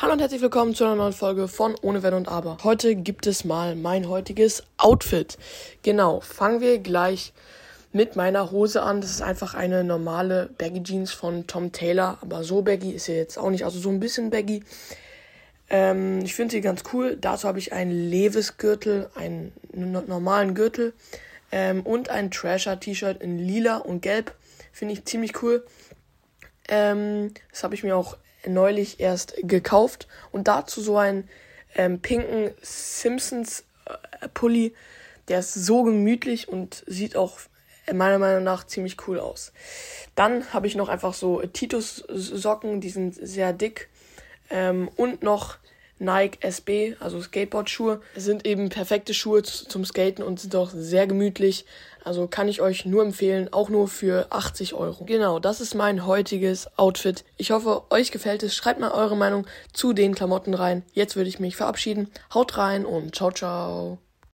Hallo und herzlich willkommen zu einer neuen Folge von Ohne Wenn und Aber. Heute gibt es mal mein heutiges Outfit. Genau, fangen wir gleich mit meiner Hose an. Das ist einfach eine normale Baggy Jeans von Tom Taylor, aber so baggy ist sie jetzt auch nicht, also so ein bisschen baggy. Ähm, ich finde sie ganz cool. Dazu habe ich einen Levis Gürtel, einen normalen Gürtel ähm, und ein Trasher T-Shirt in lila und gelb. Finde ich ziemlich cool. Ähm, das habe ich mir auch neulich erst gekauft und dazu so einen ähm, pinken Simpsons äh. Der ist so gemütlich und sieht auch meiner Meinung nach ziemlich cool aus. Dann habe ich noch einfach so Titus Socken, die sind sehr dick ähm, und noch Nike SB, also Skateboard-Schuhe, sind eben perfekte Schuhe zum Skaten und sind auch sehr gemütlich. Also kann ich euch nur empfehlen, auch nur für 80 Euro. Genau, das ist mein heutiges Outfit. Ich hoffe, euch gefällt es. Schreibt mal eure Meinung zu den Klamotten rein. Jetzt würde ich mich verabschieden. Haut rein und ciao, ciao.